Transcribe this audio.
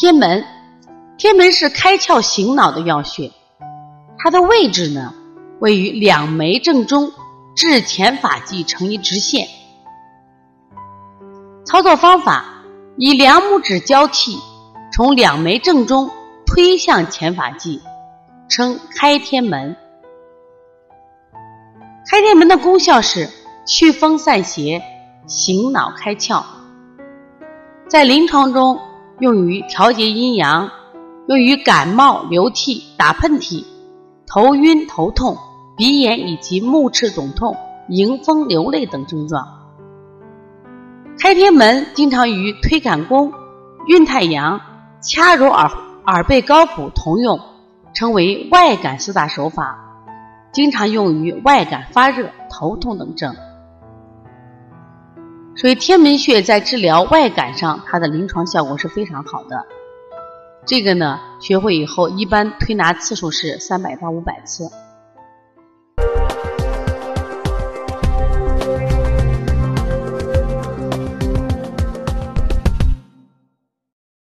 天门，天门是开窍醒脑的要穴，它的位置呢位于两眉正中，至前发际成一直线。操作方法：以两拇指交替，从两眉正中推向前发际，称开天门。开天门的功效是祛风散邪、醒脑开窍，在临床中用于调节阴阳，用于感冒、流涕、打喷嚏、头晕、头痛、鼻炎以及目赤肿痛、迎风流泪等症状。开天门经常与推坎宫、运太阳、掐揉耳耳背高骨同用，称为外感四大手法。经常用于外感发热、头痛等症，所以天门穴在治疗外感上，它的临床效果是非常好的。这个呢，学会以后一般推拿次数是三百到五百次。